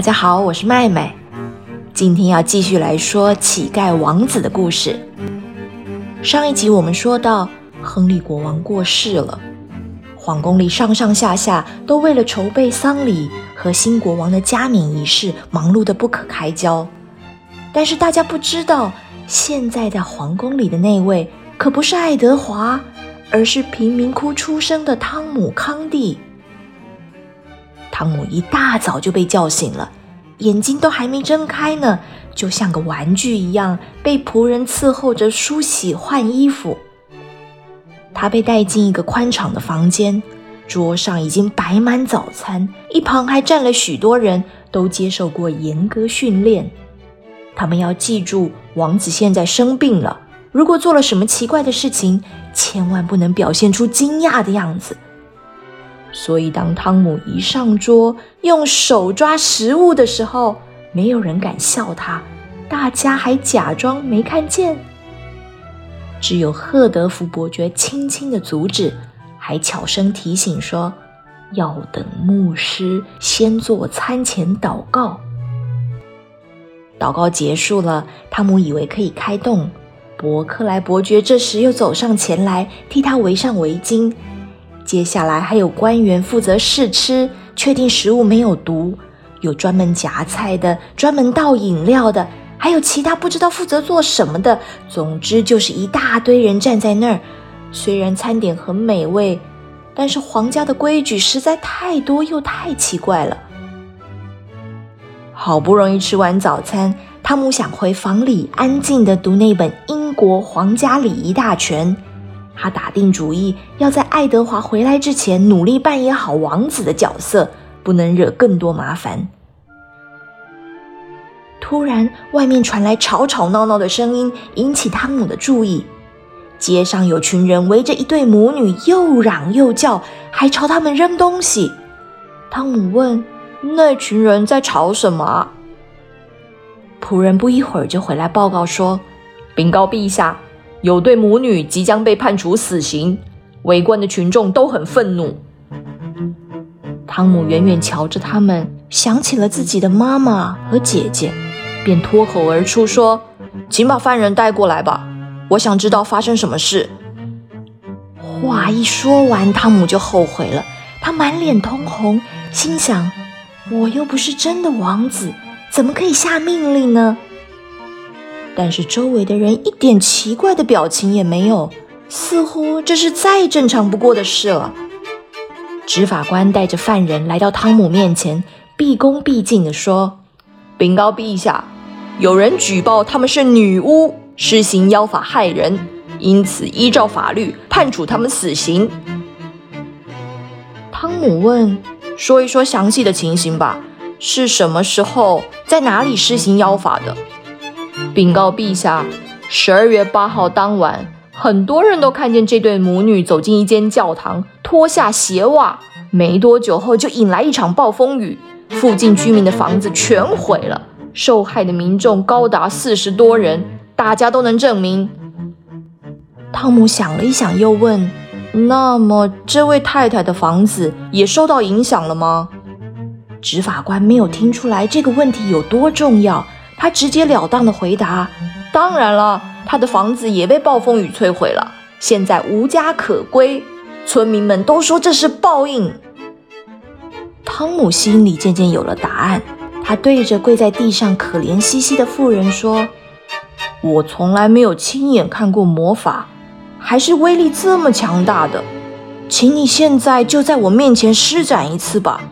大家好，我是麦麦。今天要继续来说乞丐王子的故事。上一集我们说到，亨利国王过世了，皇宫里上上下下都为了筹备丧礼和新国王的加冕仪式忙碌得不可开交。但是大家不知道，现在在皇宫里的那位可不是爱德华，而是贫民窟出生的汤姆康蒂。汤姆一大早就被叫醒了，眼睛都还没睁开呢，就像个玩具一样被仆人伺候着梳洗换衣服。他被带进一个宽敞的房间，桌上已经摆满早餐，一旁还站了许多人，都接受过严格训练。他们要记住，王子现在生病了，如果做了什么奇怪的事情，千万不能表现出惊讶的样子。所以，当汤姆一上桌用手抓食物的时候，没有人敢笑他，大家还假装没看见。只有赫德福伯爵轻轻的阻止，还悄声提醒说：“要等牧师先做餐前祷告。”祷告结束了，汤姆以为可以开动，伯克莱伯爵这时又走上前来，替他围上围巾。接下来还有官员负责试吃，确定食物没有毒；有专门夹菜的，专门倒饮料的，还有其他不知道负责做什么的。总之就是一大堆人站在那儿。虽然餐点很美味，但是皇家的规矩实在太多又太奇怪了。好不容易吃完早餐，汤姆想回房里安静地读那本英国皇家礼仪大全。他打定主意，要在爱德华回来之前努力扮演好王子的角色，不能惹更多麻烦。突然，外面传来吵吵闹闹的声音，引起汤姆的注意。街上有群人围着一对母女，又嚷又叫，还朝他们扔东西。汤姆问：“那群人在吵什么？”仆人不一会儿就回来报告说：“禀告陛下。”有对母女即将被判处死刑，围观的群众都很愤怒。汤姆远远瞧着他们，想起了自己的妈妈和姐姐，便脱口而出说：“请把犯人带过来吧，我想知道发生什么事。”话一说完，汤姆就后悔了，他满脸通红，心想：“我又不是真的王子，怎么可以下命令呢？”但是周围的人一点奇怪的表情也没有，似乎这是再正常不过的事了。执法官带着犯人来到汤姆面前，毕恭毕敬地说：“禀告陛下，有人举报他们是女巫，施行妖法害人，因此依照法律判处他们死刑。”汤姆问：“说一说详细的情形吧，是什么时候，在哪里施行妖法的？”禀告陛下，十二月八号当晚，很多人都看见这对母女走进一间教堂，脱下鞋袜。没多久后，就引来一场暴风雨，附近居民的房子全毁了，受害的民众高达四十多人，大家都能证明。汤姆想了一想，又问：“那么，这位太太的房子也受到影响了吗？”执法官没有听出来这个问题有多重要。他直截了当的回答：“当然了，他的房子也被暴风雨摧毁了，现在无家可归。村民们都说这是报应。”汤姆心里渐渐有了答案，他对着跪在地上可怜兮兮的妇人说：“我从来没有亲眼看过魔法，还是威力这么强大的，请你现在就在我面前施展一次吧。”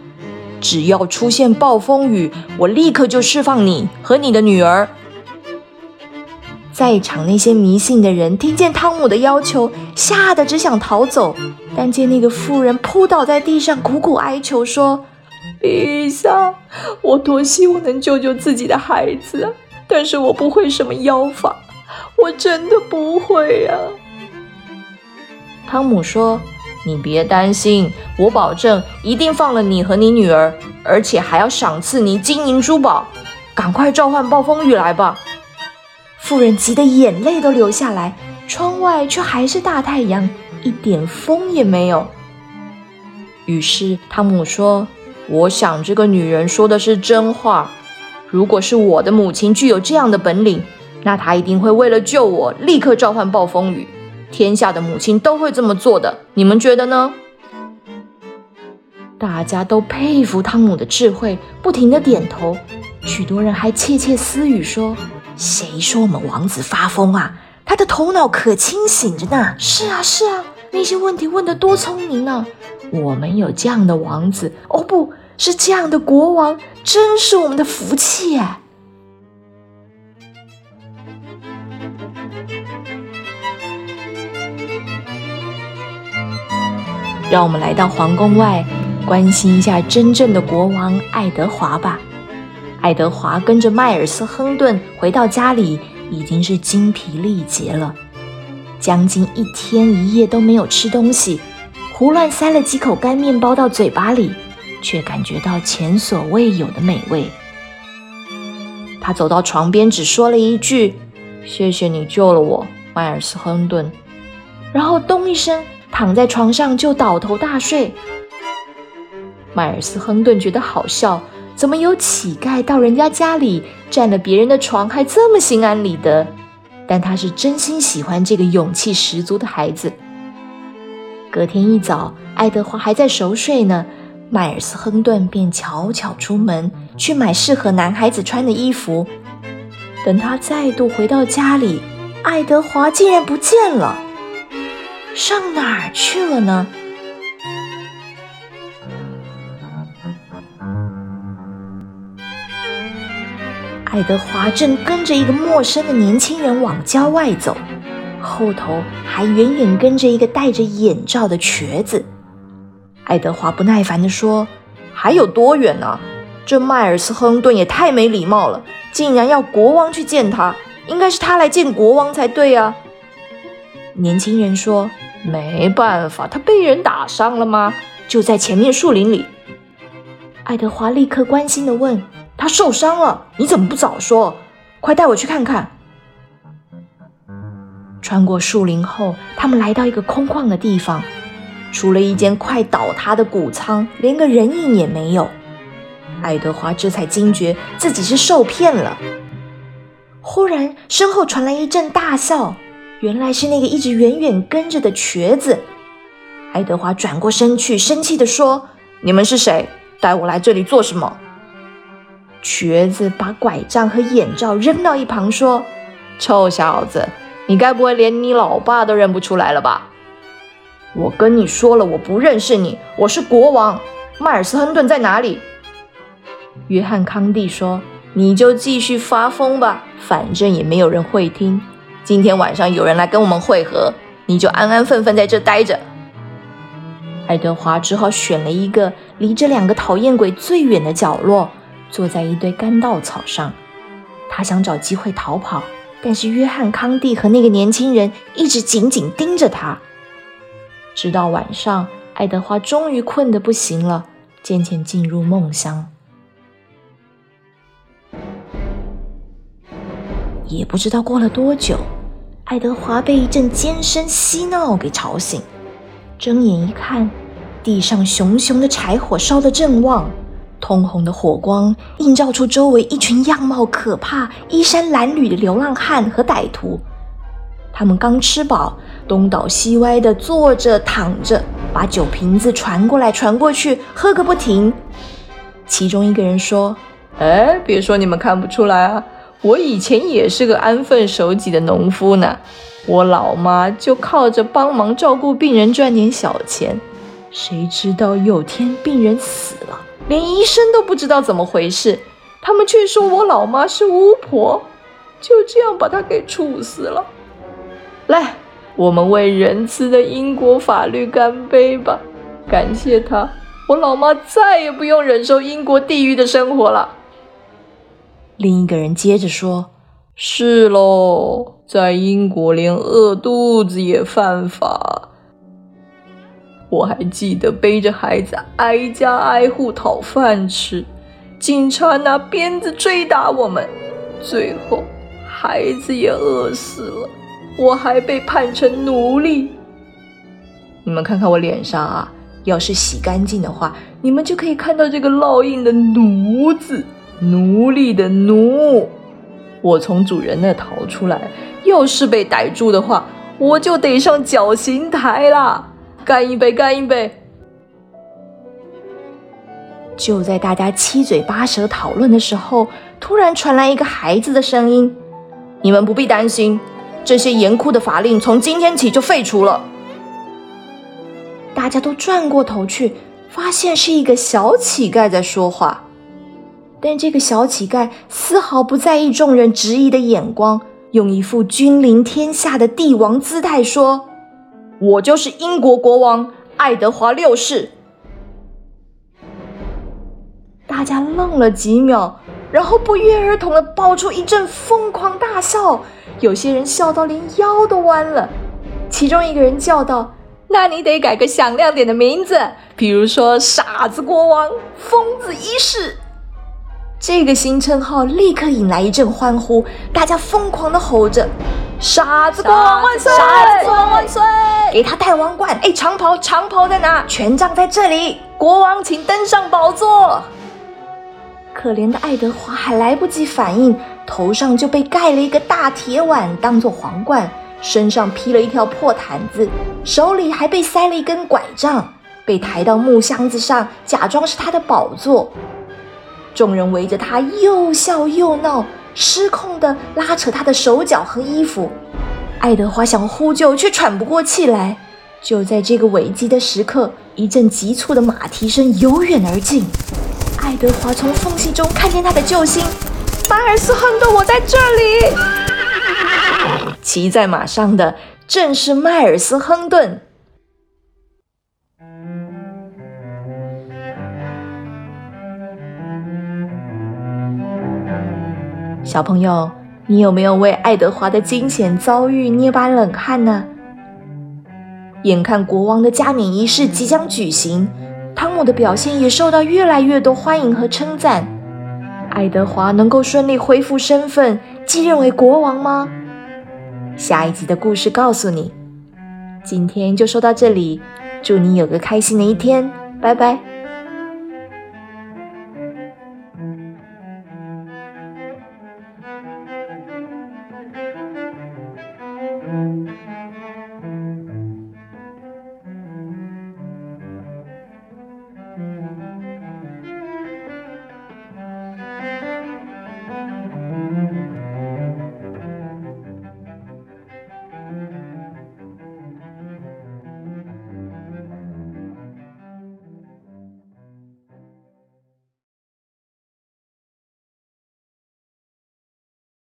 只要出现暴风雨，我立刻就释放你和你的女儿。在场那些迷信的人听见汤姆的要求，吓得只想逃走。但见那个妇人扑倒在地上，苦苦哀求说：“陛下，我多希望能救救自己的孩子，但是我不会什么妖法，我真的不会呀。”汤姆说。你别担心，我保证一定放了你和你女儿，而且还要赏赐你金银珠宝。赶快召唤暴风雨来吧！妇人急得眼泪都流下来，窗外却还是大太阳，一点风也没有。于是汤姆说：“我想这个女人说的是真话。如果是我的母亲具有这样的本领，那她一定会为了救我，立刻召唤暴风雨。天下的母亲都会这么做的，你们觉得呢？大家都佩服汤姆的智慧，不停的点头。许多人还窃窃私语说：“谁说我们王子发疯啊？他的头脑可清醒着呢。”是啊，是啊，那些问题问得多聪明呢。我们有这样的王子，哦，不是这样的国王，真是我们的福气哎。让我们来到皇宫外，关心一下真正的国王爱德华吧。爱德华跟着迈尔斯·亨顿回到家里，已经是精疲力竭了，将近一天一夜都没有吃东西，胡乱塞了几口干面包到嘴巴里，却感觉到前所未有的美味。他走到床边，只说了一句：“谢谢你救了我，迈尔斯·亨顿。”然后咚一声。躺在床上就倒头大睡。迈尔斯·亨顿觉得好笑，怎么有乞丐到人家家里占了别人的床，还这么心安理得？但他是真心喜欢这个勇气十足的孩子。隔天一早，爱德华还在熟睡呢，迈尔斯·亨顿便悄悄出门去买适合男孩子穿的衣服。等他再度回到家里，爱德华竟然不见了。上哪儿去了呢？爱德华正跟着一个陌生的年轻人往郊外走，后头还远远跟着一个戴着眼罩的瘸子。爱德华不耐烦地说：“还有多远呢？这迈尔斯·亨顿也太没礼貌了，竟然要国王去见他，应该是他来见国王才对啊！”年轻人说。没办法，他被人打伤了吗？就在前面树林里。爱德华立刻关心地问：“他受伤了？你怎么不早说？快带我去看看。”穿过树林后，他们来到一个空旷的地方，除了一间快倒塌的谷仓，连个人影也没有。爱德华这才惊觉自己是受骗了。忽然，身后传来一阵大笑。原来是那个一直远远跟着的瘸子。爱德华转过身去，生气地说：“你们是谁？带我来这里做什么？”瘸子把拐杖和眼罩扔到一旁，说：“臭小子，你该不会连你老爸都认不出来了吧？我跟你说了，我不认识你，我是国王。迈尔斯·亨顿在哪里？”约翰·康蒂说：“你就继续发疯吧，反正也没有人会听。”今天晚上有人来跟我们会合，你就安安分分在这待着。爱德华只好选了一个离这两个讨厌鬼最远的角落，坐在一堆干稻草上。他想找机会逃跑，但是约翰·康蒂和那个年轻人一直紧紧盯着他。直到晚上，爱德华终于困得不行了，渐渐进入梦乡。也不知道过了多久。爱德华被一阵尖声嬉闹给吵醒，睁眼一看，地上熊熊的柴火烧得正旺，通红的火光映照出周围一群样貌可怕、衣衫褴褛的流浪汉和歹徒。他们刚吃饱，东倒西歪地坐着躺着，把酒瓶子传过来传过去，喝个不停。其中一个人说：“哎，别说你们看不出来啊。”我以前也是个安分守己的农夫呢，我老妈就靠着帮忙照顾病人赚点小钱。谁知道有天病人死了，连医生都不知道怎么回事，他们却说我老妈是巫婆，就这样把她给处死了。来，我们为仁慈的英国法律干杯吧！感谢他，我老妈再也不用忍受英国地狱的生活了。另一个人接着说：“是喽，在英国连饿肚子也犯法。我还记得背着孩子挨家挨户讨饭吃，警察拿鞭子追打我们，最后孩子也饿死了，我还被判成奴隶。你们看看我脸上啊，要是洗干净的话，你们就可以看到这个烙印的“奴”字，奴隶的“奴”。我从主人那逃出来，要是被逮住的话，我就得上绞刑台啦！干一杯，干一杯！就在大家七嘴八舌讨论的时候，突然传来一个孩子的声音：“你们不必担心，这些严酷的法令从今天起就废除了。”大家都转过头去，发现是一个小乞丐在说话。但这个小乞丐丝毫不在意众人质疑的眼光，用一副君临天下的帝王姿态说：“我就是英国国王爱德华六世。”大家愣了几秒，然后不约而同的爆出一阵疯狂大笑，有些人笑到连腰都弯了。其中一个人叫道：“那你得改个响亮点的名字，比如说傻子国王、疯子一世。”这个新称号立刻引来一阵欢呼，大家疯狂的吼着：“傻子国王万岁！傻子国王万岁！给他戴王冠！哎，长袍，长袍在哪？权杖在这里！国王，请登上宝座！”可怜的爱德华还来不及反应，头上就被盖了一个大铁碗当做皇冠，身上披了一条破毯子，手里还被塞了一根拐杖，被抬到木箱子上，假装是他的宝座。众人围着他又笑又闹，失控地拉扯他的手脚和衣服。爱德华想呼救，却喘不过气来。就在这个危机的时刻，一阵急促的马蹄声由远而近。爱德华从缝隙中看见他的救星迈尔斯·亨顿，我在这里。骑在马上的正是迈尔斯·亨顿。小朋友，你有没有为爱德华的惊险遭遇捏把冷汗呢？眼看国王的加冕仪式即将举行。汤姆的表现也受到越来越多欢迎和称赞。爱德华能够顺利恢复身份，继任为国王吗？下一集的故事告诉你。今天就说到这里，祝你有个开心的一天，拜拜。